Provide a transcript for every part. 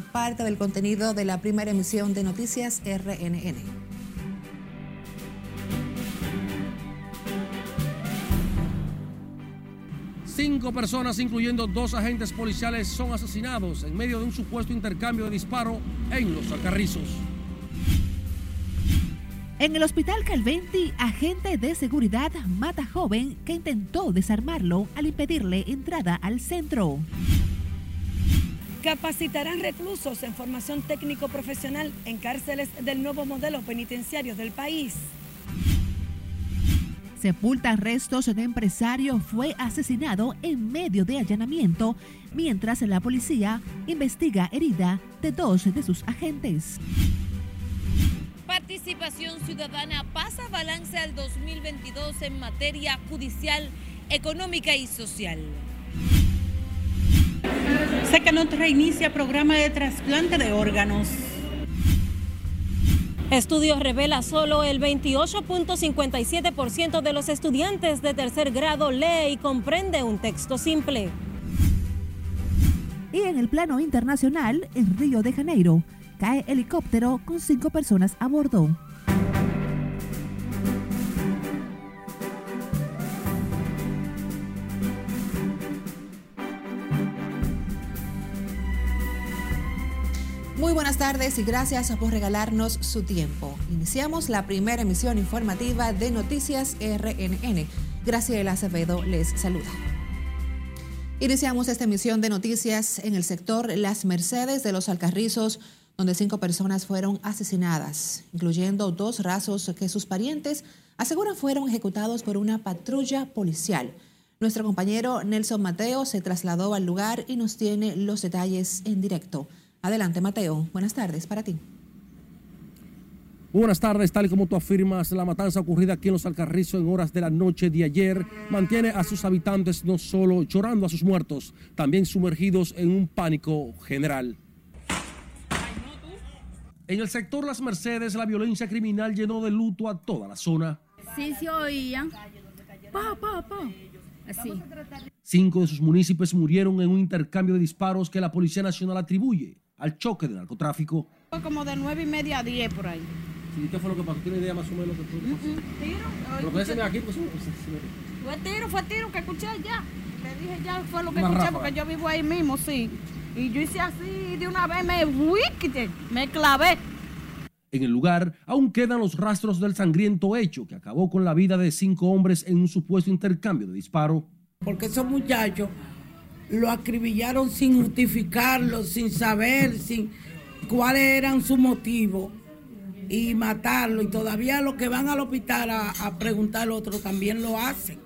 parte del contenido de la primera emisión de Noticias RNN. Cinco personas, incluyendo dos agentes policiales, son asesinados en medio de un supuesto intercambio de disparo en Los Alcarrizos. En el hospital Calventi, agente de seguridad mata joven que intentó desarmarlo al impedirle entrada al centro. Capacitarán reclusos en formación técnico profesional en cárceles del nuevo modelo penitenciario del país. Sepultan restos de empresario fue asesinado en medio de allanamiento, mientras la policía investiga herida de dos de sus agentes. Participación Ciudadana pasa balance al 2022 en materia judicial, económica y social. No reinicia programa de trasplante de órganos. Estudio revela solo el 28.57% de los estudiantes de tercer grado lee y comprende un texto simple. Y en el plano internacional, en Río de Janeiro, cae helicóptero con cinco personas a bordo. Muy buenas tardes y gracias por regalarnos su tiempo. Iniciamos la primera emisión informativa de Noticias RNN. Graciela Acevedo les saluda. Iniciamos esta emisión de noticias en el sector Las Mercedes de los Alcarrizos donde cinco personas fueron asesinadas, incluyendo dos rasos que sus parientes aseguran fueron ejecutados por una patrulla policial. Nuestro compañero Nelson Mateo se trasladó al lugar y nos tiene los detalles en directo. Adelante, Mateo. Buenas tardes para ti. Buenas tardes, tal y como tú afirmas, la matanza ocurrida aquí en Los Alcarrizos en horas de la noche de ayer mantiene a sus habitantes no solo llorando a sus muertos, también sumergidos en un pánico general. En el sector Las Mercedes, la violencia criminal llenó de luto a toda la zona. Sí se oían. Pa, pa, pa. Así. Cinco de sus municipios murieron en un intercambio de disparos que la Policía Nacional atribuye al choque de narcotráfico. Fue como de nueve y media a diez por ahí. Sí, ¿Qué fue lo que pasó? ¿Tiene idea más o menos? Que fue? Tiro. Pero se aquí, pues, Fue tiro, fue tiro que escuché ya. Le dije ya fue lo que escuché porque yo vivo ahí mismo, sí. Y yo hice así de una vez, me, me clavé. En el lugar aún quedan los rastros del sangriento hecho que acabó con la vida de cinco hombres en un supuesto intercambio de disparo. Porque esos muchachos lo acribillaron sin justificarlo, sin saber sin cuáles eran sus motivos y matarlo. Y todavía los que van al hospital a, a preguntar al otro también lo hacen.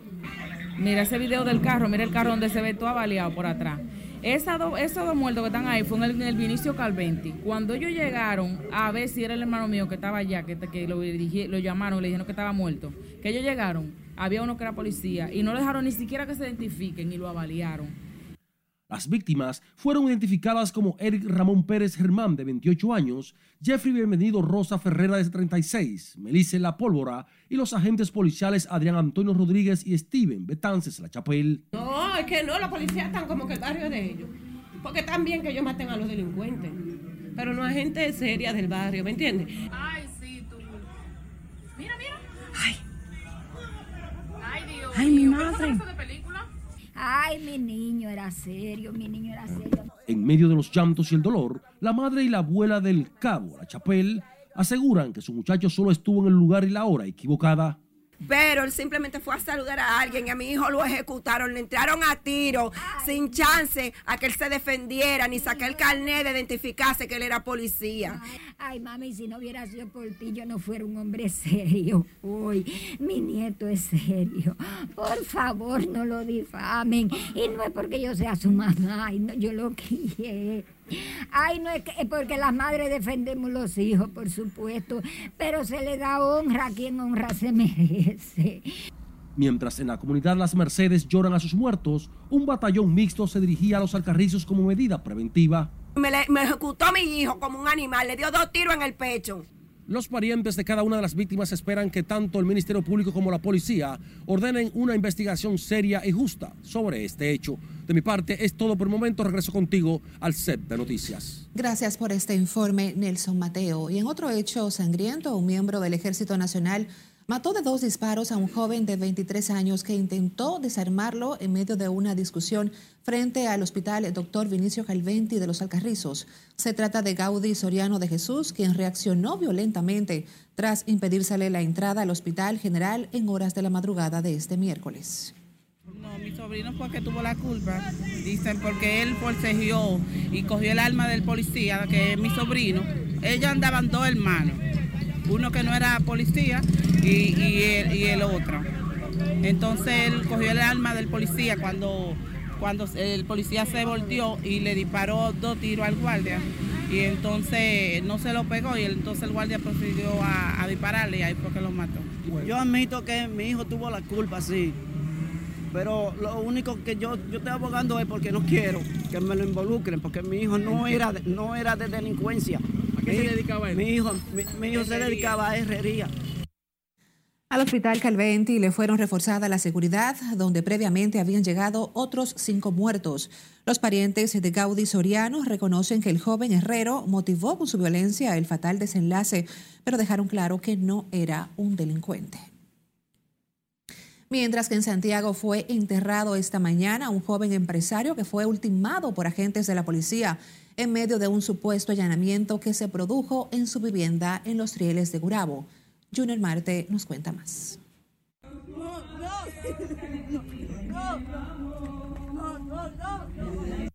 Mira ese video del carro, mira el carro donde se ve todo avaliado por atrás esos dos muertos que están ahí fue en el, Vinicio Calventi. Cuando ellos llegaron a ver si era el hermano mío que estaba allá, que, que lo, lo llamaron, le dijeron que estaba muerto, que ellos llegaron, había uno que era policía y no dejaron ni siquiera que se identifiquen y lo avaliaron. Las víctimas fueron identificadas como Eric Ramón Pérez Germán, de 28 años, Jeffrey Bienvenido Rosa Ferrera, de 36, Melissa La Pólvora y los agentes policiales Adrián Antonio Rodríguez y Steven Betances La Chapel. No, es que no, la policía están como que el barrio de ellos. Porque también que ellos maten a los delincuentes. Pero no hay gente seria del barrio, ¿me entiendes? Ay, sí, tú. Mira, mira. Ay. Ay, Dios. Ay, mi madre. Ay, mi niño era serio, mi niño era serio. En medio de los llantos y el dolor, la madre y la abuela del cabo, la Chapel, aseguran que su muchacho solo estuvo en el lugar y la hora equivocada pero él simplemente fue a saludar a alguien y a mi hijo lo ejecutaron, le entraron a tiro sin chance a que él se defendiera ni saque el carnet de identificarse que él era policía. Ay, mami, si no hubiera sido por ti, yo no fuera un hombre serio. Uy, mi nieto es serio. Por favor, no lo difamen. Y no es porque yo sea su mamá, yo lo quiero. Ay, no es, que, porque las madres defendemos los hijos, por supuesto, pero se le da honra a quien honra se merece. Mientras en la comunidad Las Mercedes lloran a sus muertos, un batallón mixto se dirigía a los alcarrizos como medida preventiva. Me, me ejecutó a mi hijo como un animal, le dio dos tiros en el pecho. Los parientes de cada una de las víctimas esperan que tanto el Ministerio Público como la policía ordenen una investigación seria y justa sobre este hecho. De mi parte es todo por el momento. Regreso contigo al set de noticias. Gracias por este informe, Nelson Mateo. Y en otro hecho sangriento, un miembro del Ejército Nacional mató de dos disparos a un joven de 23 años que intentó desarmarlo en medio de una discusión frente al hospital Dr. Vinicio Calventi de los Alcarrizos. Se trata de Gaudí Soriano de Jesús, quien reaccionó violentamente tras impedírsele la entrada al hospital general en horas de la madrugada de este miércoles. No, mi sobrino fue que tuvo la culpa, dicen, porque él forcejeó y cogió el arma del policía, que es mi sobrino. Ellos andaban dos hermanos uno que no era policía y, el, otro. Entonces él cogió el arma del policía cuando, cuando el policía se volteó y le disparó dos tiros al guardia. Y entonces no se lo pegó y entonces el guardia procedió a, dispararle y ahí fue que lo mató. Yo admito que mi hijo tuvo la culpa, sí. Pero lo único que yo, yo estoy abogando es porque no quiero que me lo involucren, porque mi hijo no era, no era de delincuencia qué se dedicaba él? Mi hijo, mi, hijo se dedicaba a herrería. Al hospital Calventi le fueron reforzada la seguridad, donde previamente habían llegado otros cinco muertos. Los parientes de Gaudí Soriano reconocen que el joven herrero motivó con su violencia el fatal desenlace, pero dejaron claro que no era un delincuente. Mientras que en Santiago fue enterrado esta mañana un joven empresario que fue ultimado por agentes de la policía en medio de un supuesto allanamiento que se produjo en su vivienda en los rieles de Gurabo. Junior Marte nos cuenta más.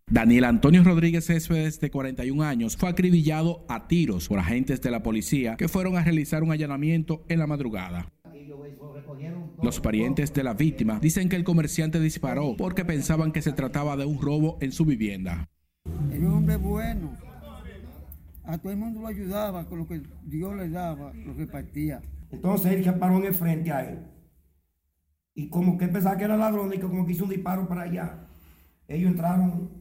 Daniel Antonio Rodríguez Céspedes, de 41 años, fue acribillado a tiros por agentes de la policía que fueron a realizar un allanamiento en la madrugada. Los parientes de la víctima dicen que el comerciante disparó porque pensaban que se trataba de un robo en su vivienda. Era un hombre bueno. A todo el mundo lo ayudaba con lo que Dios le daba, lo repartía. Entonces él se paró en el frente a él. Y como que pensaba que era ladrón y como que hizo un disparo para allá. Ellos entraron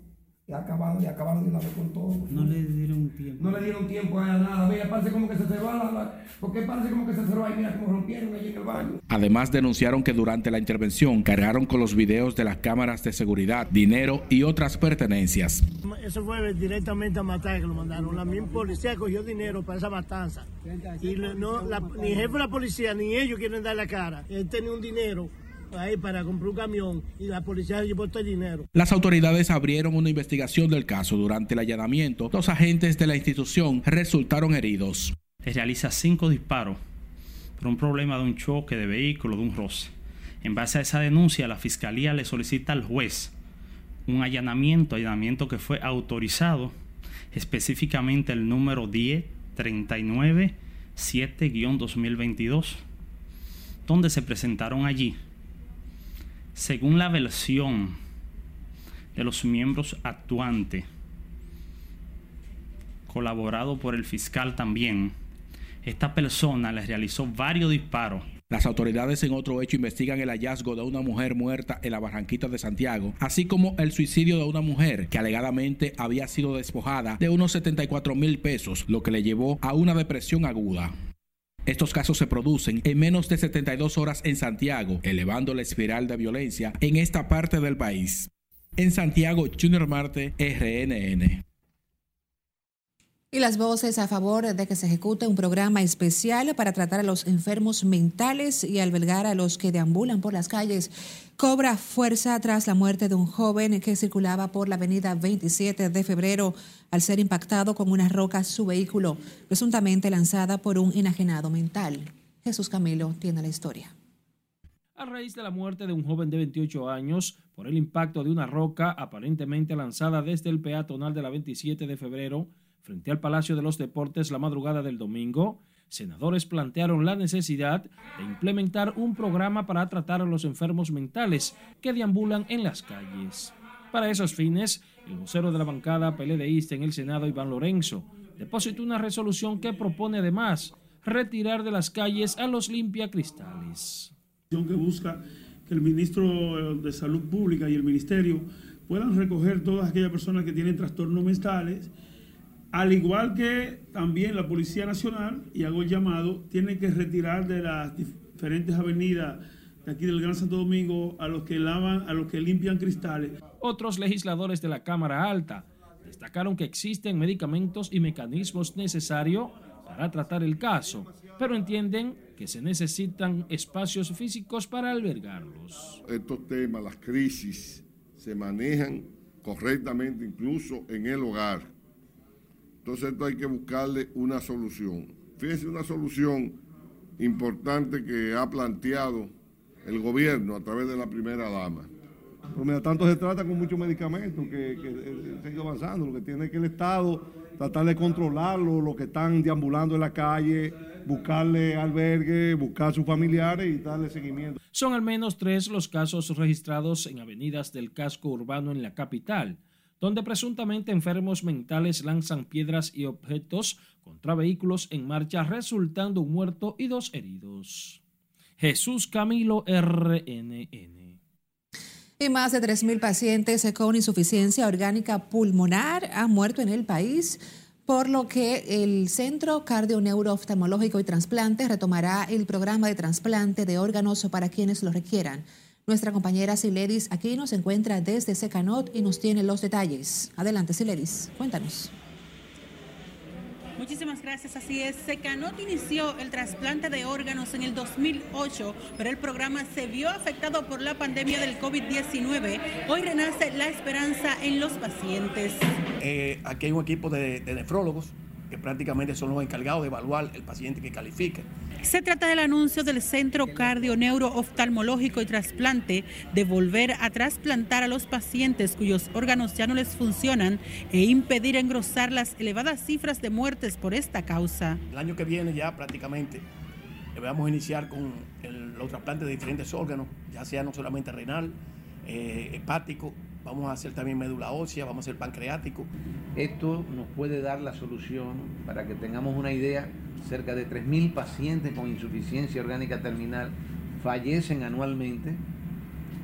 y acabaron, y acabaron de una vez con todo. No le dieron tiempo. No le dieron tiempo a nada. Mira, parece como que se cerró la, porque parece como que se cerró ahí, mira cómo rompieron allí en el baño. Además denunciaron que durante la intervención cargaron con los videos de las cámaras de seguridad, dinero y otras pertenencias. Eso fue directamente a matar que lo mandaron. La misma policía cogió dinero para esa matanza. Y no, ni jefe de la policía ni ellos quieren dar la cara. Él tenía un dinero ahí para comprar un camión y la policía llevó todo el dinero. Las autoridades abrieron una investigación del caso. Durante el allanamiento, los agentes de la institución resultaron heridos. Se realiza cinco disparos por un problema de un choque de vehículo, de un roce. En base a esa denuncia, la fiscalía le solicita al juez un allanamiento, allanamiento que fue autorizado, específicamente el número 1039 7-2022, donde se presentaron allí según la versión de los miembros actuantes, colaborado por el fiscal también, esta persona le realizó varios disparos. Las autoridades en otro hecho investigan el hallazgo de una mujer muerta en la Barranquita de Santiago, así como el suicidio de una mujer que alegadamente había sido despojada de unos 74 mil pesos, lo que le llevó a una depresión aguda. Estos casos se producen en menos de 72 horas en Santiago, elevando la espiral de violencia en esta parte del país. En Santiago, Junior Marte, RNN. Y las voces a favor de que se ejecute un programa especial para tratar a los enfermos mentales y albergar a los que deambulan por las calles cobra fuerza tras la muerte de un joven que circulaba por la avenida 27 de febrero al ser impactado con una roca su vehículo, presuntamente lanzada por un enajenado mental. Jesús Camilo tiene la historia. A raíz de la muerte de un joven de 28 años por el impacto de una roca aparentemente lanzada desde el peatonal de la 27 de febrero, frente al Palacio de los Deportes la madrugada del domingo, senadores plantearon la necesidad de implementar un programa para tratar a los enfermos mentales que deambulan en las calles. Para esos fines, el vocero de la bancada PLDista en el Senado, Iván Lorenzo, depositó una resolución que propone además retirar de las calles a los limpiacristales. Que busca que el ministro de Salud Pública y el ministerio puedan recoger todas aquellas personas que tienen trastornos mentales Al igual que también la Policía Nacional, y hago el llamado, tiene que retirar de las diferentes avenidas de aquí del Gran Santo Domingo a los que lavan, a los que limpian cristales. Otros legisladores de la Cámara Alta destacaron que existen medicamentos y mecanismos necesarios para tratar el caso, pero entienden que se necesitan espacios físicos para albergarlos. Estos temas, las crisis, se manejan correctamente incluso en el hogar. Entonces esto hay que buscarle una solución. Fíjense una solución importante que ha planteado el gobierno a través de la primera dama. Pero mientras tanto se trata con muchos medicamentos que, que eh, sigue avanzando. Lo que tiene que el Estado tratar de controlarlo, los que están deambulando en la calle, buscarle albergue, buscar a sus familiares y darle seguimiento. Son al menos tres los casos registrados en avenidas del casco urbano en la capital, donde presuntamente enfermos mentales lanzan piedras y objetos contra vehículos en marcha, resultando un muerto y dos heridos. Jesús Camilo RNN. Y más de 3.000 pacientes con insuficiencia orgánica pulmonar han muerto en el país, por lo que el Centro Cardio-Neurooftalmológico y Trasplante retomará el programa de trasplante de órganos para quienes lo requieran. Nuestra compañera Siledis aquí nos encuentra desde Secanot y nos tiene los detalles. Adelante, Siledis, cuéntanos. Muchísimas gracias. Así es, Secanot inició el trasplante de órganos en el 2008, pero el programa se vio afectado por la pandemia del COVID-19. Hoy renace la esperanza en los pacientes. Eh, aquí hay un equipo de, de nefrólogos que prácticamente son los encargados de evaluar el paciente que califique. Se trata del anuncio del Centro Cardio Neuro Oftalmológico y Trasplante de volver a trasplantar a los pacientes cuyos órganos ya no les funcionan e impedir engrosar las elevadas cifras de muertes por esta causa. El año que viene ya prácticamente vamos a iniciar con el, los trasplantes de diferentes órganos, ya sea no solamente renal, eh, hepático, vamos a hacer también médula ósea, vamos a hacer pancreático. Esto nos puede dar la solución para que tengamos una idea, cerca de 3.000 pacientes con insuficiencia orgánica terminal fallecen anualmente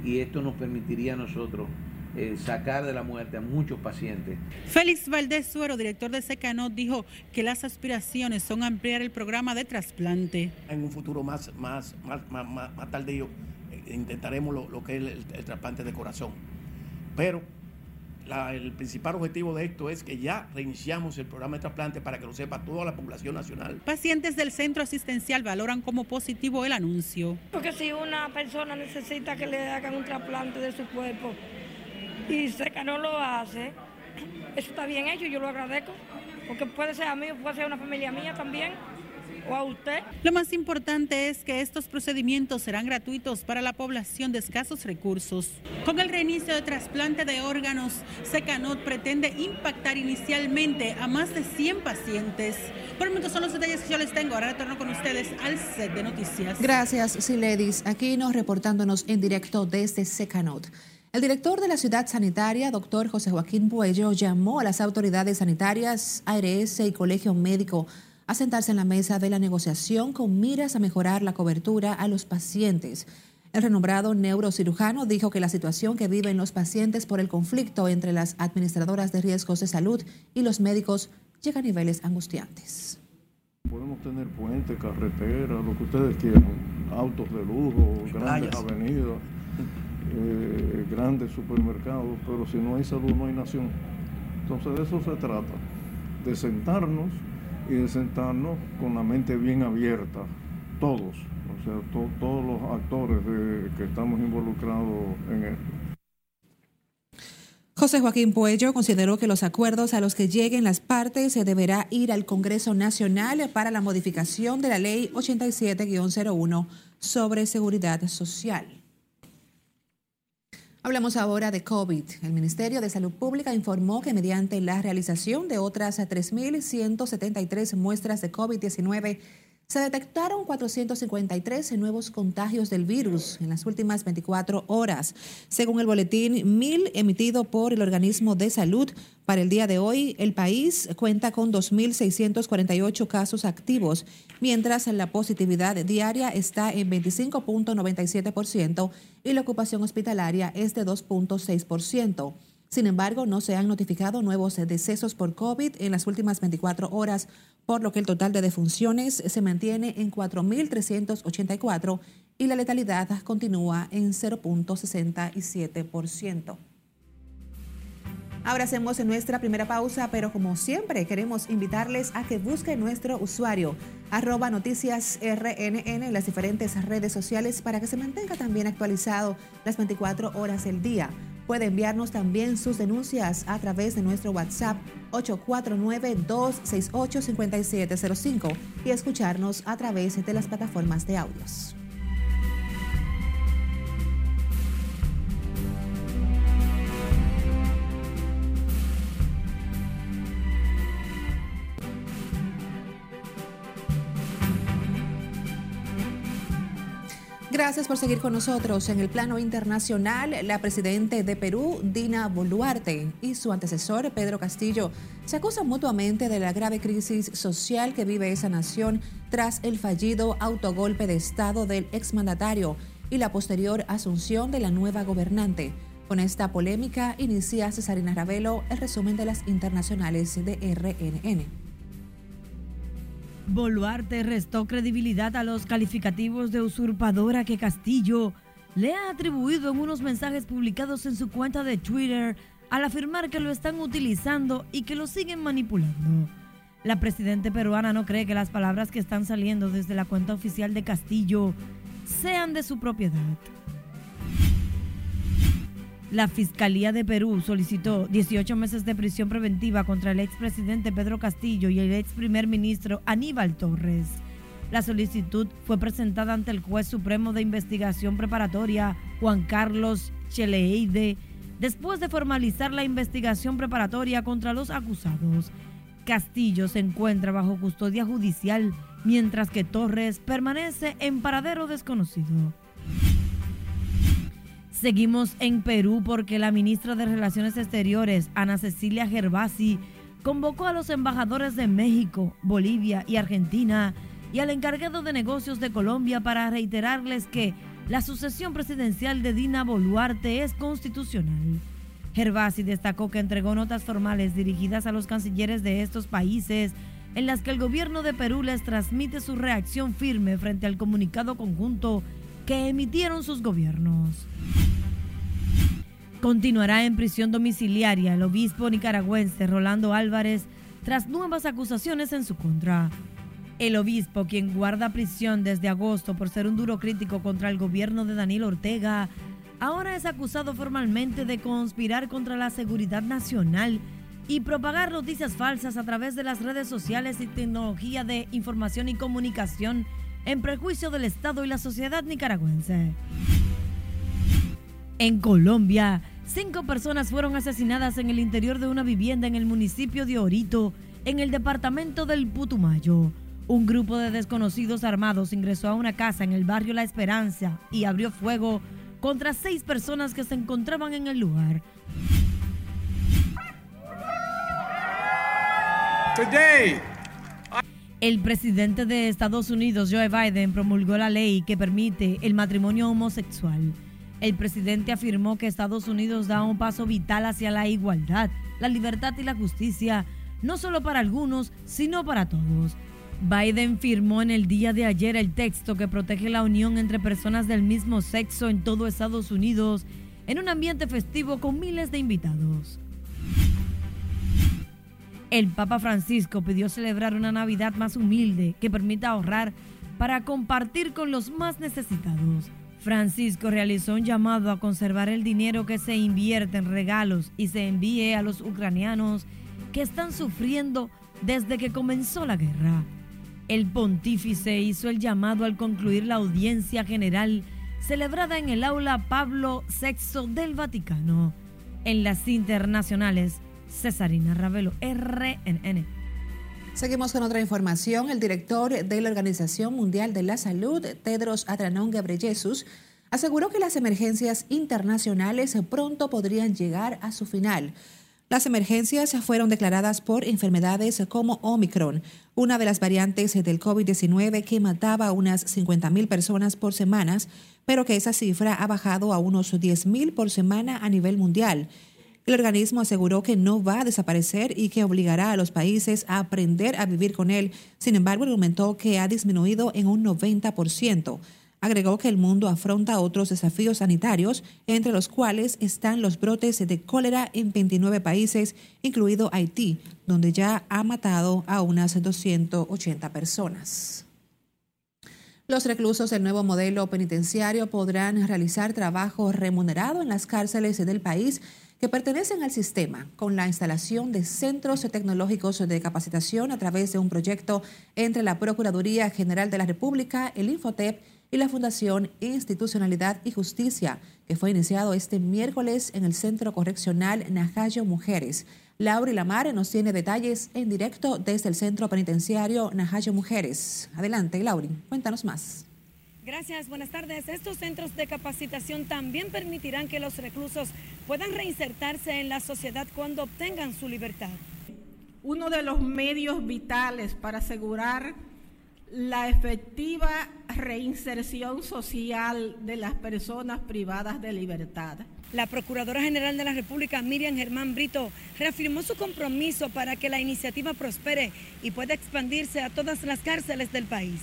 y esto nos permitiría a nosotros eh, sacar de la muerte a muchos pacientes. Félix Valdés Suero, director de Secanot, dijo que las aspiraciones son ampliar el programa de trasplante. En un futuro más, más, más, más, más, más tardío eh, intentaremos lo, lo, que es el, el trasplante de corazón. Pero la, el principal objetivo de esto es que ya reiniciamos el programa de trasplante para que lo sepa toda la población nacional. Pacientes del centro asistencial valoran como positivo el anuncio. Porque si una persona necesita que le hagan un trasplante de su cuerpo y seca no lo hace, eso está bien hecho, yo lo agradezco, porque puede ser a mí, puede ser una familia mía también o a usted. Lo más importante es que estos procedimientos serán gratuitos para la población de escasos recursos. Con el reinicio de trasplante de órganos, Secanot pretende impactar inicialmente a más de 100 pacientes. Por el momento son los detalles que yo les tengo. Ahora retorno con ustedes al set de noticias. Gracias, Siledis. Aquí nos reportándonos en directo desde Secanot. El director de la ciudad sanitaria, doctor José Joaquín Puello, llamó a las autoridades sanitarias, ARS y Colegio Médico a sentarse en la mesa de la negociación con miras a mejorar la cobertura a los pacientes. El renombrado neurocirujano dijo que la situación que viven los pacientes por el conflicto entre las administradoras de riesgos de salud y los médicos llega a niveles angustiantes. Podemos tener puentes, carreteras, lo que ustedes quieran, autos de lujo, grandes avenidas, eh, grandes supermercados, pero si no hay salud no hay nación. Entonces de eso se trata, de sentarnos y de sentarnos con la mente bien abierta, todos, o sea, to, todos los actores que estamos involucrados en esto. José Joaquín Puello consideró que los acuerdos a los que lleguen las partes se deberá ir al Congreso Nacional para la modificación de la Ley 87-01 sobre seguridad social. Hablamos ahora de COVID. El Ministerio de Salud Pública informó que mediante la realización de otras 3.173 muestras de COVID-19, se detectaron 453 nuevos contagios del virus en las últimas 24 horas. Según el boletín 1000 emitido por el organismo de salud, para el día de hoy el país cuenta con 2.648 casos activos, mientras la positividad diaria está en 25.97% y la ocupación hospitalaria es de 2.6%. Sin embargo, no se han notificado nuevos decesos por COVID en las últimas 24 horas, por lo que el total de defunciones se mantiene en 4.384 y la letalidad continúa en 0.67%. Ahora hacemos nuestra primera pausa, pero como siempre queremos invitarles a que busquen nuestro usuario arroba noticias RNN en las diferentes redes sociales para que se mantenga también actualizado las 24 horas del día. Puede enviarnos también sus denuncias a través de nuestro WhatsApp 849-268-5705 y escucharnos a través de las plataformas de audios. Gracias por seguir con nosotros. En el plano internacional, la presidenta de Perú, Dina Boluarte, y su antecesor, Pedro Castillo, se acusan mutuamente de la grave crisis social que vive esa nación tras el fallido autogolpe de Estado del exmandatario y la posterior asunción de la nueva gobernante. Con esta polémica inicia Cesarina Ravelo el resumen de las internacionales de RNN. Boluarte restó credibilidad a los calificativos de usurpadora que Castillo le ha atribuido en unos mensajes publicados en su cuenta de Twitter al afirmar que lo están utilizando y que lo siguen manipulando. La presidenta peruana no cree que las palabras que están saliendo desde la cuenta oficial de Castillo sean de su propiedad. La Fiscalía de Perú solicitó 18 meses de prisión preventiva contra el expresidente Pedro Castillo y el ex primer ministro Aníbal Torres. La solicitud fue presentada ante el juez supremo de investigación preparatoria, Juan Carlos Cheleide, después de formalizar la investigación preparatoria contra los acusados. Castillo se encuentra bajo custodia judicial, mientras que Torres permanece en paradero desconocido. Seguimos en Perú porque la ministra de Relaciones Exteriores, Ana Cecilia Gervasi, convocó a los embajadores de México, Bolivia y Argentina y al encargado de negocios de Colombia para reiterarles que la sucesión presidencial de Dina Boluarte es constitucional. Gervasi destacó que entregó notas formales dirigidas a los cancilleres de estos países en las que el gobierno de Perú les transmite su reacción firme frente al comunicado conjunto que emitieron sus gobiernos. Continuará en prisión domiciliaria el obispo nicaragüense Rolando Álvarez tras nuevas acusaciones en su contra. El obispo, quien guarda prisión desde agosto por ser un duro crítico contra el gobierno de Daniel Ortega, ahora es acusado formalmente de conspirar contra la seguridad nacional y propagar noticias falsas a través de las redes sociales y tecnología de información y comunicación en prejuicio del Estado y la sociedad nicaragüense. En Colombia, cinco personas fueron asesinadas en el interior de una vivienda en el municipio de Orito, en el departamento del Putumayo. Un grupo de desconocidos armados ingresó a una casa en el barrio La Esperanza y abrió fuego contra seis personas que se encontraban en el lugar. Today, el presidente de Estados Unidos, Joe Biden, promulgó la ley que permite el matrimonio homosexual. El presidente afirmó que Estados Unidos da un paso vital hacia la igualdad, la libertad y la justicia, no solo para algunos, sino para todos. Biden firmó en el día de ayer el texto que protege la unión entre personas del mismo sexo en todo Estados Unidos en un ambiente festivo con miles de invitados. El Papa Francisco pidió celebrar una Navidad más humilde que permita ahorrar para compartir con los más necesitados. Francisco realizó un llamado a conservar el dinero que se invierte en regalos y se envíe a los ucranianos que están sufriendo desde que comenzó la guerra. El pontífice hizo el llamado al concluir la audiencia general celebrada en el aula Pablo VI del Vaticano. En las internacionales, Cesarina Ravelo, RNN. Seguimos con otra información. El director de la Organización Mundial de la Salud, Tedros Adhanom Ghebreyesus, aseguró que las emergencias internacionales pronto podrían llegar a su final. Las emergencias fueron declaradas por enfermedades como Omicron, una de las variantes del COVID-19 que mataba a unas 50.000 personas por semana, pero que esa cifra ha bajado a unos 10.000 por semana a nivel mundial. El organismo aseguró que no va a desaparecer y que obligará a los países a aprender a vivir con él. Sin embargo, argumentó que ha disminuido en un 90%. Agregó que el mundo afronta otros desafíos sanitarios, entre los cuales están los brotes de cólera en 29 países, incluido Haití, donde ya ha matado a unas 280 personas. Los reclusos del nuevo modelo penitenciario podrán realizar trabajo remunerado en las cárceles del país que pertenecen al sistema con la instalación de centros tecnológicos de capacitación a través de un proyecto entre la Procuraduría General de la República, el Infotep y la Fundación Institucionalidad y Justicia, que fue iniciado este miércoles en el Centro Correccional Najayo Mujeres. Laura Lamar nos tiene detalles en directo desde el Centro Penitenciario Najayo Mujeres. Adelante, Lauri, cuéntanos más. Gracias, buenas tardes. Estos centros de capacitación también permitirán que los reclusos puedan reinsertarse en la sociedad cuando obtengan su libertad. Uno de los medios vitales para asegurar la efectiva reinserción social de las personas privadas de libertad. La Procuradora General de la República, Miriam Germán Brito, reafirmó su compromiso para que la iniciativa prospere y pueda expandirse a todas las cárceles del país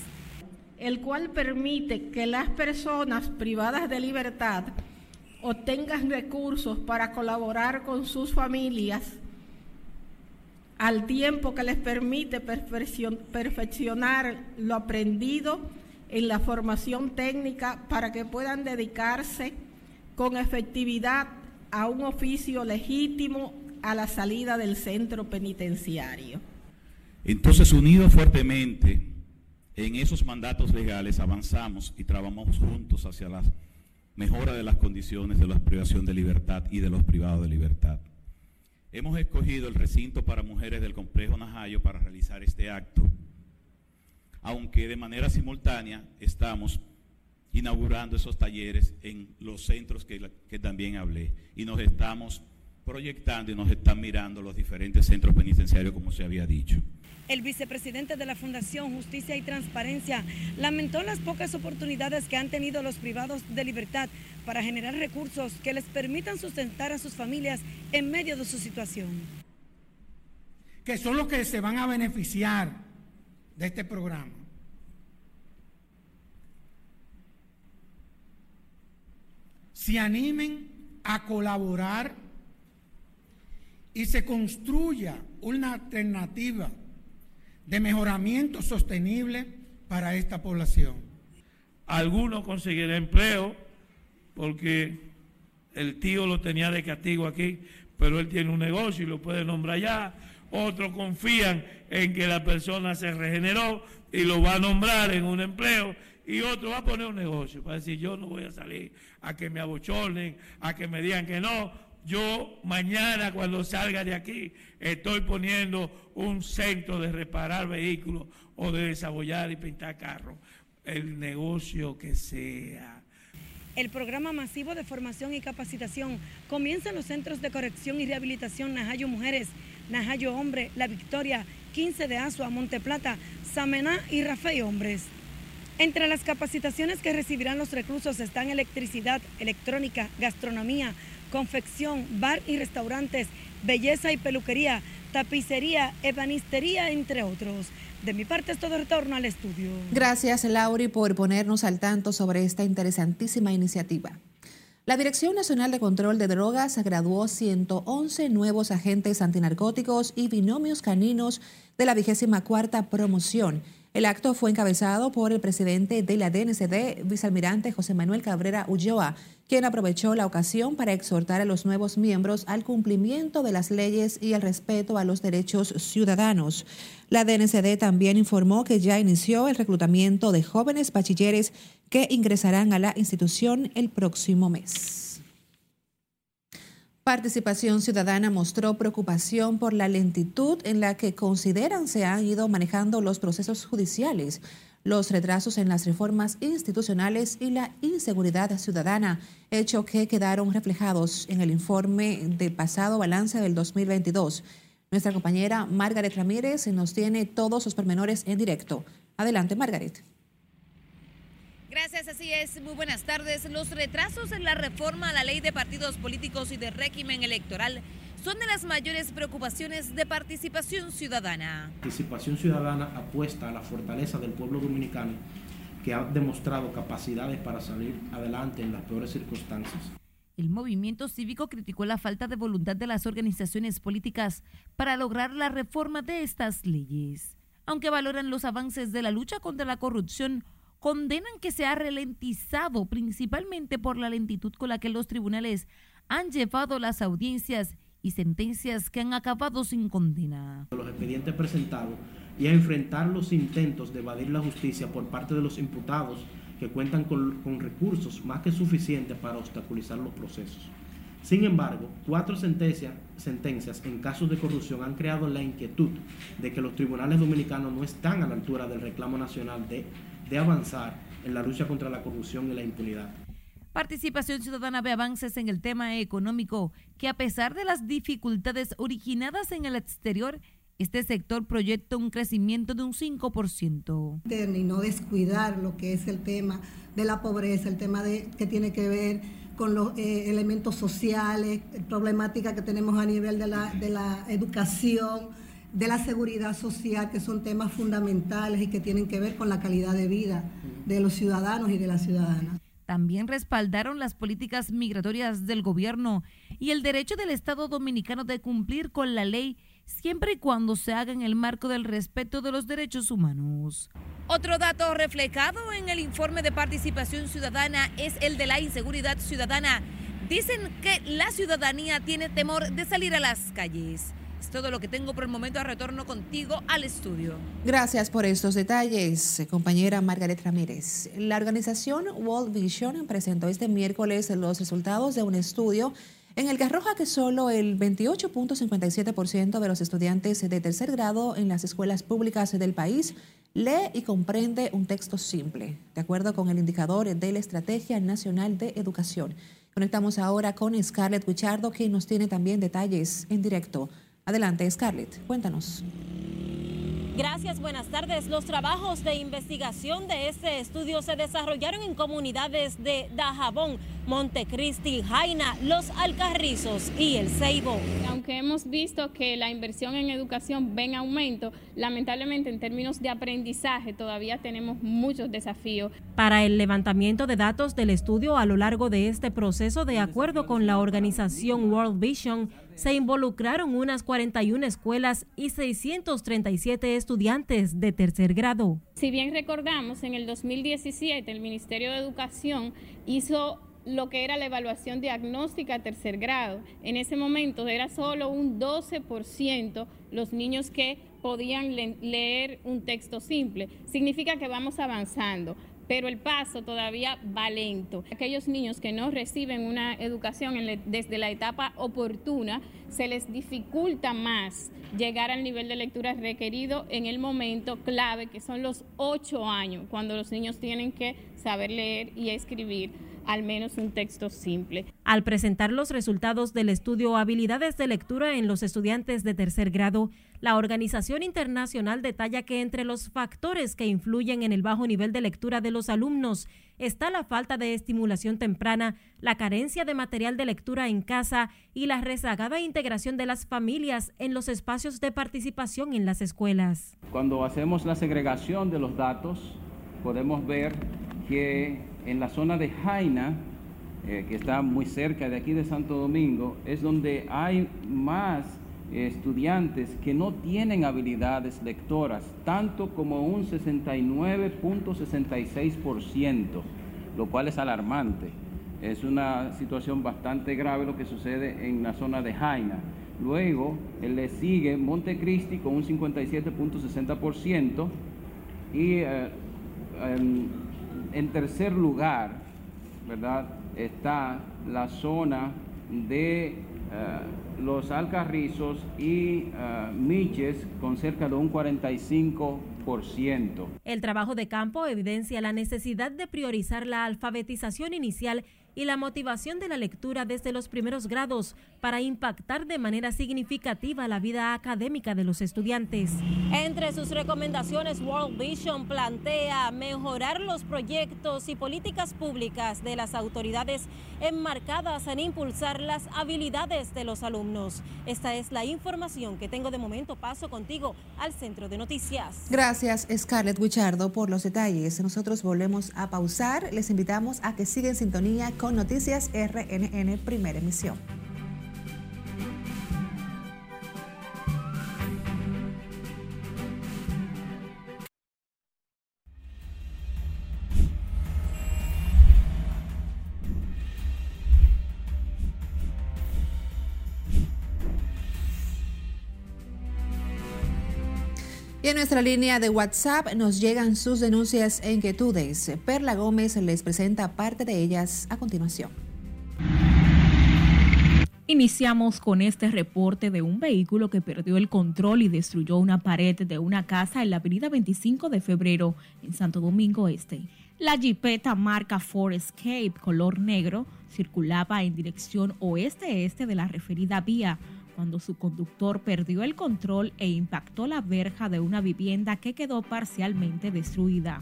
el cual permite que las personas privadas de libertad obtengan recursos para colaborar con sus familias al tiempo que les permite perfeccionar lo aprendido en la formación técnica para que puedan dedicarse con efectividad a un oficio legítimo a la salida del centro penitenciario. Entonces, unidos fuertemente en esos mandatos legales avanzamos y trabajamos juntos hacia la mejora de las condiciones de la privación de libertad y de los privados de libertad. Hemos escogido el recinto para mujeres del complejo Najayo para realizar este acto, aunque de manera simultánea estamos inaugurando esos talleres en los centros que, que también hablé y nos estamos proyectando y nos están mirando los diferentes centros penitenciarios como se había dicho. El vicepresidente de la Fundación Justicia y Transparencia lamentó las pocas oportunidades que han tenido los privados de libertad para generar recursos que les permitan sustentar a sus familias en medio de su situación. Que son los que se van a beneficiar de este programa. Se animen a colaborar y se construya una alternativa de mejoramiento sostenible para esta población. Algunos conseguirán empleo porque el tío lo tenía de castigo aquí, pero él tiene un negocio y lo puede nombrar ya. Otros confían en que la persona se regeneró y lo va a nombrar en un empleo y otro va a poner un negocio para decir yo no voy a salir a que me abochornen, a que me digan que no, yo mañana cuando salga de aquí estoy poniendo un centro de reparar vehículos o de desabollar y pintar carros. El negocio que sea. El programa masivo de formación y capacitación comienza en los centros de corrección y rehabilitación Najayo Mujeres, Najayo Hombre, La Victoria, 15 de Azua, Monteplata, Samená y Rafael Hombres. Entre las capacitaciones que recibirán los reclusos están electricidad, electrónica, gastronomía, confección, bar y restaurantes, belleza y peluquería, tapicería, ebanistería, entre otros. De mi parte es todo retorno al estudio. Gracias, Lauri, por ponernos al tanto sobre esta interesantísima iniciativa. La Dirección Nacional de Control de Drogas graduó 111 nuevos agentes antinarcóticos y binomios caninos de la vigésima cuarta promoción el acto fue encabezado por el presidente de la DNCD, vicealmirante José Manuel Cabrera Ulloa, quien aprovechó la ocasión para exhortar a los nuevos miembros al cumplimiento de las leyes y al respeto a los derechos ciudadanos. La DNCD también informó que ya inició el reclutamiento de jóvenes bachilleres que ingresarán a la institución el próximo mes. Participación Ciudadana mostró preocupación por la lentitud en la que consideran se han ido manejando los procesos judiciales, los retrasos en las reformas institucionales y la inseguridad ciudadana, hecho que quedaron reflejados en el informe de pasado balance del 2022. Nuestra compañera Margaret Ramírez nos tiene todos los pormenores en directo. Adelante, Margaret. Gracias, así es. Muy buenas tardes. Los retrasos en la reforma a la ley de partidos políticos y de régimen electoral son de las mayores preocupaciones de participación ciudadana. Participación ciudadana apuesta a la fortaleza del pueblo dominicano que ha demostrado capacidades para salir adelante en las peores circunstancias. El movimiento cívico criticó la falta de voluntad de las organizaciones políticas para lograr la reforma de estas leyes. Aunque valoran los avances de la lucha contra la corrupción, condenan que se ha ralentizado principalmente por la lentitud con la que los tribunales han llevado las audiencias y sentencias que han acabado sin condena. Los expedientes presentados y a enfrentar los intentos de evadir la justicia por parte de los imputados que cuentan con, con recursos más que suficientes para obstaculizar los procesos. Sin embargo, cuatro sentencias, sentencias en casos de corrupción han creado la inquietud de que los tribunales dominicanos no están a la altura del reclamo nacional de, de avanzar en la lucha contra la corrupción y la impunidad. Participación Ciudadana ve avances en el tema económico, que a pesar de las dificultades originadas en el exterior, este sector proyecta un crecimiento de un 5%. Y no descuidar lo que es el tema de la pobreza, el tema de, que tiene que ver con los eh, elementos sociales, problemática que tenemos a nivel de la, de la educación, de la seguridad social, que son temas fundamentales y que tienen que ver con la calidad de vida de los ciudadanos y de las ciudadanas. También respaldaron las políticas migratorias del gobierno y el derecho del Estado dominicano de cumplir con la ley siempre y cuando se haga en el marco del respeto de los derechos humanos. Otro dato reflejado en el informe de participación ciudadana es el de la inseguridad ciudadana. Dicen que la ciudadanía tiene temor de salir a las calles. Es todo lo que tengo por el momento. Retorno contigo al estudio. Gracias por estos detalles, compañera Margaret Ramírez. La organización World Vision presentó este miércoles los resultados de un estudio en el que arroja que solo el 28.57% de los estudiantes de tercer grado en las escuelas públicas del país lee y comprende un texto simple, de acuerdo con el indicador de la Estrategia Nacional de Educación. Conectamos ahora con Scarlett Wichardo, que nos tiene también detalles en directo Adelante, Scarlett, cuéntanos. Gracias, buenas tardes. Los trabajos de investigación de este estudio se desarrollaron en comunidades de Dajabón, Montecristi, Jaina, Los Alcarrizos y El Ceibo. Aunque hemos visto que la inversión en educación ven aumento, lamentablemente en términos de aprendizaje todavía tenemos muchos desafíos. Para el levantamiento de datos del estudio a lo largo de este proceso, de acuerdo con la organización World Vision, se involucraron unas 41 escuelas y 637 estudiantes de tercer grado. Si bien recordamos, en el 2017 el Ministerio de Educación hizo lo que era la evaluación diagnóstica tercer grado. En ese momento era solo un 12% los niños que podían leer un texto simple. Significa que vamos avanzando pero el paso todavía va lento. Aquellos niños que no reciben una educación desde la etapa oportuna, se les dificulta más llegar al nivel de lectura requerido en el momento clave, que son los ocho años, cuando los niños tienen que saber leer y escribir al menos un texto simple. Al presentar los resultados del estudio Habilidades de Lectura en los estudiantes de tercer grado, la organización internacional detalla que entre los factores que influyen en el bajo nivel de lectura de los alumnos está la falta de estimulación temprana, la carencia de material de lectura en casa y la rezagada integración de las familias en los espacios de participación en las escuelas. Cuando hacemos la segregación de los datos, podemos ver que en la zona de Jaina, eh, que está muy cerca de aquí de Santo Domingo, es donde hay más estudiantes que no tienen habilidades lectoras, tanto como un 69.66%, lo cual es alarmante. Es una situación bastante grave lo que sucede en la zona de Jaina. Luego le sigue Montecristi con un 57.60% y eh, en tercer lugar, ¿verdad? Está la zona de eh, los Alcarrizos y uh, Miches con cerca de un 45%. El trabajo de campo evidencia la necesidad de priorizar la alfabetización inicial y la motivación de la lectura desde los primeros grados para impactar de manera significativa la vida académica de los estudiantes. Entre sus recomendaciones, World Vision plantea mejorar los proyectos y políticas públicas de las autoridades enmarcadas en impulsar las habilidades de los alumnos. Esta es la información que tengo de momento. Paso contigo al centro de noticias. Gracias, Scarlett Wichardo, por los detalles. Nosotros volvemos a pausar. Les invitamos a que sigan en sintonía con Noticias RNN Primera Emisión. En nuestra línea de WhatsApp nos llegan sus denuncias e inquietudes. Perla Gómez les presenta parte de ellas a continuación. Iniciamos con este reporte de un vehículo que perdió el control y destruyó una pared de una casa en la avenida 25 de febrero en Santo Domingo Este. La jipeta marca Ford Escape color negro circulaba en dirección oeste-este de la referida vía cuando su conductor perdió el control e impactó la verja de una vivienda que quedó parcialmente destruida.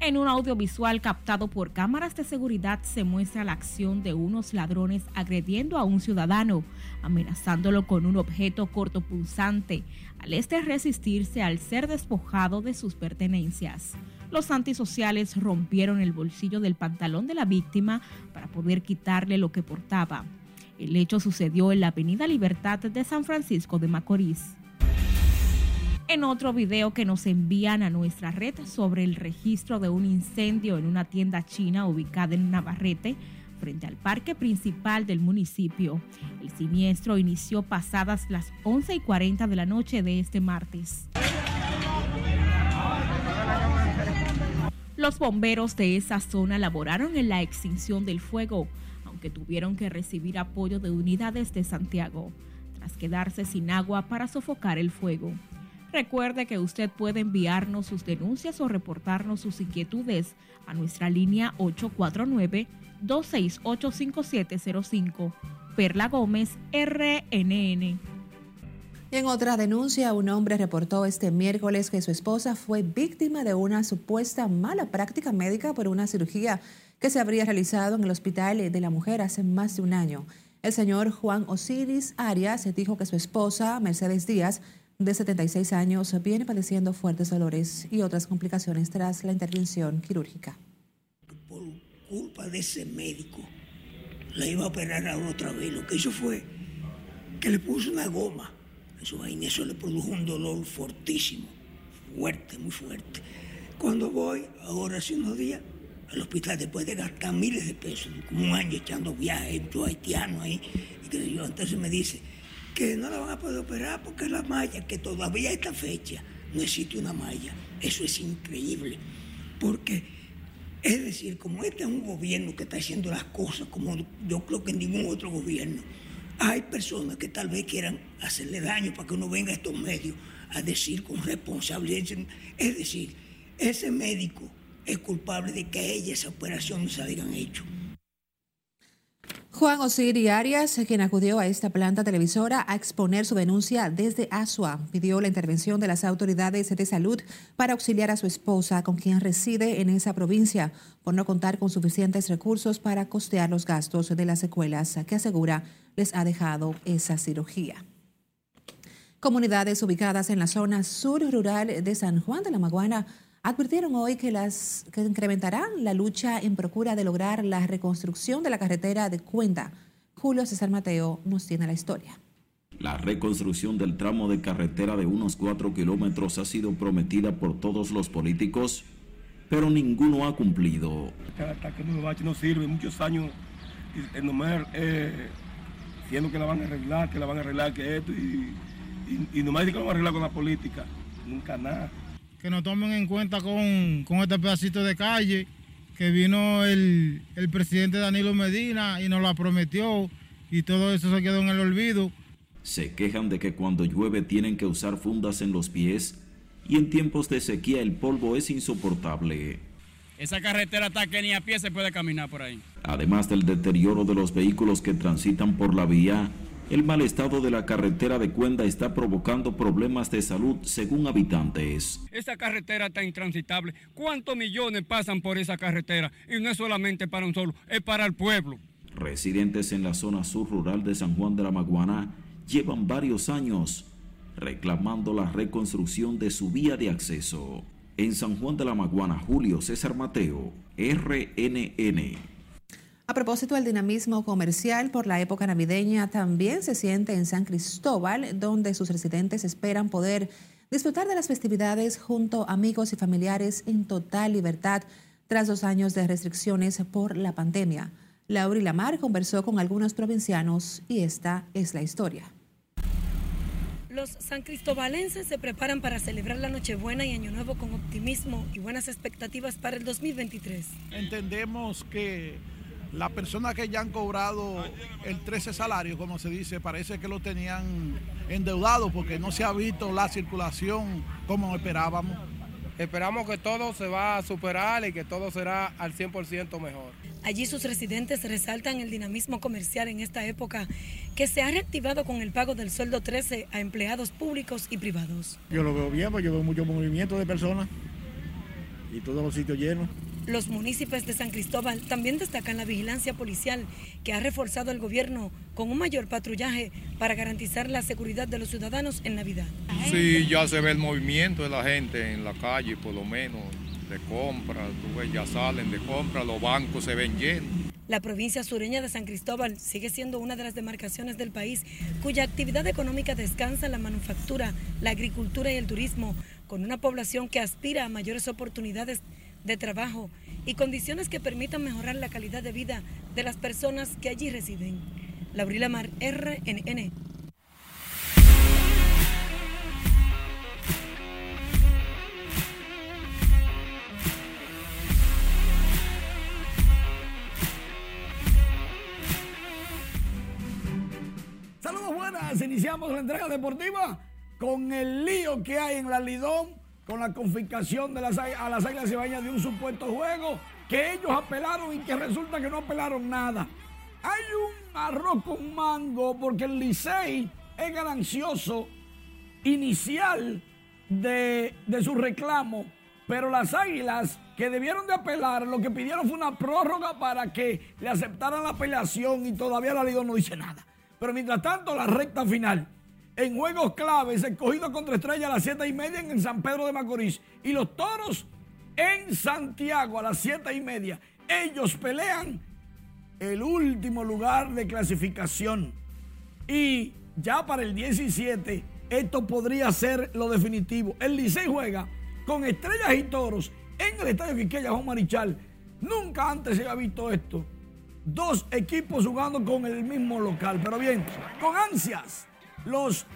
En un audiovisual captado por cámaras de seguridad se muestra la acción de unos ladrones agrediendo a un ciudadano, amenazándolo con un objeto cortopulsante, al este resistirse al ser despojado de sus pertenencias. Los antisociales rompieron el bolsillo del pantalón de la víctima para poder quitarle lo que portaba. El hecho sucedió en la Avenida Libertad de San Francisco de Macorís. En otro video que nos envían a nuestra red sobre el registro de un incendio en una tienda china ubicada en Navarrete, frente al parque principal del municipio. El siniestro inició pasadas las 11 y 40 de la noche de este martes. Los bomberos de esa zona laboraron en la extinción del fuego que tuvieron que recibir apoyo de unidades de Santiago, tras quedarse sin agua para sofocar el fuego. Recuerde que usted puede enviarnos sus denuncias o reportarnos sus inquietudes a nuestra línea 849-268-5705. Perla Gómez, RNN. En otra denuncia, un hombre reportó este miércoles que su esposa fue víctima de una supuesta mala práctica médica por una cirugía que se habría realizado en el Hospital de la Mujer hace más de un año. El señor Juan Osiris Arias dijo que su esposa, Mercedes Díaz, de 76 años, viene padeciendo fuertes dolores y otras complicaciones tras la intervención quirúrgica. Por culpa de ese médico, la iba a operar a otra vez. Lo que hizo fue que le puso una goma eso, y eso le produjo un dolor fortísimo, fuerte, muy fuerte. Cuando voy, ahora hace unos días, al hospital después de gastar miles de pesos, como un año echando viajes, yo haitiano ahí, y que yo, entonces me dice que no la van a poder operar porque la malla, que todavía a esta fecha no existe una malla. Eso es increíble, porque es decir, como este es un gobierno que está haciendo las cosas como yo creo que ningún otro gobierno, hay personas que tal vez quieran hacerle daño para que uno venga a estos medios a decir con responsabilidad. Es decir, ese médico es culpable de que ella esa operación no se hayan hecho. Juan Osiri Arias, quien acudió a esta planta televisora a exponer su denuncia desde Asua, pidió la intervención de las autoridades de salud para auxiliar a su esposa, con quien reside en esa provincia, por no contar con suficientes recursos para costear los gastos de las secuelas que asegura les ha dejado esa cirugía. Comunidades ubicadas en la zona sur rural de San Juan de la Maguana advirtieron hoy que, las, que incrementarán la lucha en procura de lograr la reconstrucción de la carretera de Cuenta. Julio César Mateo nos tiene la historia. La reconstrucción del tramo de carretera de unos cuatro kilómetros ha sido prometida por todos los políticos, pero ninguno ha cumplido. Este no sirve, muchos años eh, diciendo que la van a arreglar, que la van a arreglar, que esto, y, y, y nomás que lo van a arreglar con la política, nunca nada que nos tomen en cuenta con, este pedacito de calle que vino el, presidente Danilo Medina y nos la prometió y todo eso se quedó en el olvido. Se quejan de que cuando llueve tienen que usar fundas en los pies y en tiempos de sequía el polvo es insoportable. Esa carretera está que ni a pie se puede caminar por ahí. Además del deterioro de los vehículos que transitan por la vía, el mal estado de la carretera de Cuenda está provocando problemas de salud según habitantes. Esa carretera está intransitable. ¿Cuántos millones pasan por esa carretera? Y no es solamente para un solo, es para el pueblo. Residentes en la zona sur rural de San Juan de la Maguana llevan varios años reclamando la reconstrucción de su vía de acceso. En San Juan de la Maguana, Julio César Mateo, RNN. A propósito del dinamismo comercial por la época navideña, también se siente en San Cristóbal, donde sus residentes esperan poder disfrutar de las festividades junto a amigos y familiares en total libertad tras dos años de restricciones por la pandemia. Laura Lamar conversó con algunos provincianos y esta es la historia. Los san cristobalenses se preparan para celebrar la Nochebuena y Año Nuevo con optimismo y buenas expectativas para el 2023. Entendemos que las personas que ya han cobrado el 13 salario, como se dice, parece que lo tenían endeudado porque no se ha visto la circulación como esperábamos. Esperamos que todo se va a superar y que todo será al 100% mejor. Allí sus residentes resaltan el dinamismo comercial en esta época que se ha reactivado con el pago del sueldo 13 a empleados públicos y privados. Yo lo veo bien, porque yo veo mucho movimiento de personas y todos los sitios llenos. Los municipios de San Cristóbal también destacan la vigilancia policial que ha reforzado el gobierno con un mayor patrullaje para garantizar la seguridad de los ciudadanos en Navidad. Sí, ya se ve el movimiento de la gente en la calle, por lo menos, de compra, tú ves, ya salen de compra, los bancos se ven llenos. La provincia sureña de San Cristóbal sigue siendo una de las demarcaciones del país cuya actividad económica descansa en la manufactura, la agricultura y el turismo, con una población que aspira a mayores oportunidades de trabajo y condiciones que permitan mejorar la calidad de vida de las personas que allí residen. Laurila Mar, RNN. Saludos buenas, iniciamos la entrega deportiva con el lío que hay en la Lidón con la confiscación de las, a las Águilas Cibaeñas de un supuesto juego que ellos apelaron y que resulta que no apelaron nada. Hay un arroz con mango porque el Licey es ganancioso inicial de, de su reclamo, pero las Águilas que debieron de apelar lo que pidieron fue una prórroga para que le aceptaran la apelación y todavía la Lidón no dice nada. Pero mientras tanto, la recta final en juegos claves, escogido contra Estrella a las 7 y media en San Pedro de Macorís. Y los toros en Santiago a las 7 y media. Ellos pelean el último lugar de clasificación. Y ya para el 17, esto podría ser lo definitivo. El Licey juega con estrellas y toros en el estadio Quiqueya Juan Marichal. Nunca antes se había visto esto. Dos equipos jugando con el mismo local. Pero bien, con ansias los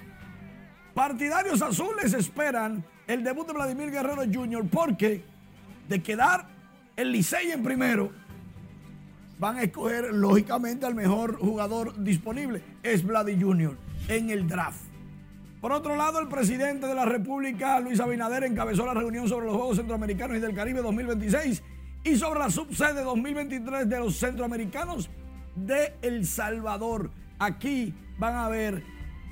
partidarios azules esperan el debut de Vladimir Guerrero Jr. porque de quedar el Licey en primero, van a escoger lógicamente al mejor jugador disponible, es Vladimir Jr. en el draft. Por otro lado, el presidente de la República, Luis Abinader, encabezó la reunión sobre los Juegos Centroamericanos y del Caribe 2026 y sobre la subsede 2023 de los centroamericanos de El Salvador. Aquí van a ver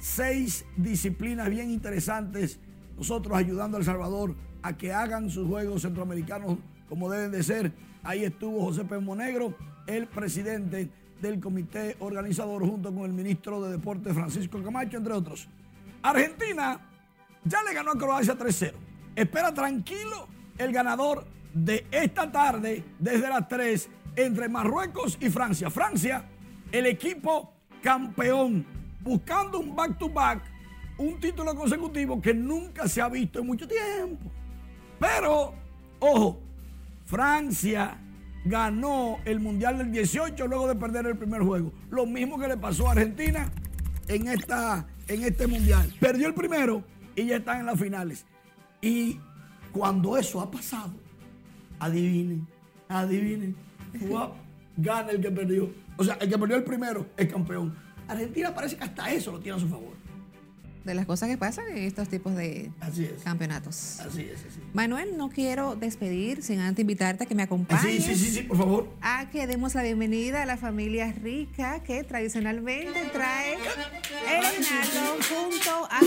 seis disciplinas bien interesantes, nosotros ayudando a El Salvador a que hagan sus Juegos Centroamericanos como deben de ser. Ahí estuvo José Negro, el presidente del comité organizador, junto con el ministro de Deportes Francisco Camacho, entre otros. Argentina ya le ganó a Croacia 3-0. Espera tranquilo el ganador de esta tarde, desde las 3, entre Marruecos y Francia. Francia, el equipo campeón buscando un back-to-back, un título consecutivo que nunca se ha visto en mucho tiempo. Pero, ojo, Francia ganó el Mundial del 18 luego de perder el primer juego. Lo mismo que le pasó a Argentina en, esta, en este Mundial. Perdió el primero y ya están en las finales. Y cuando eso ha pasado, adivinen, adivinen, gana el que perdió. O sea, el que perdió el primero es campeón. Argentina parece que hasta eso lo tiene a su favor. De las cosas que pasan en estos tipos de Así es. campeonatos. Así es, así. Manuel, no quiero despedir sin antes invitarte a que me acompañes. Sí, sí, sí, sí, por favor. A que demos la bienvenida a la familia rica que tradicionalmente trae el aguinaldo junto a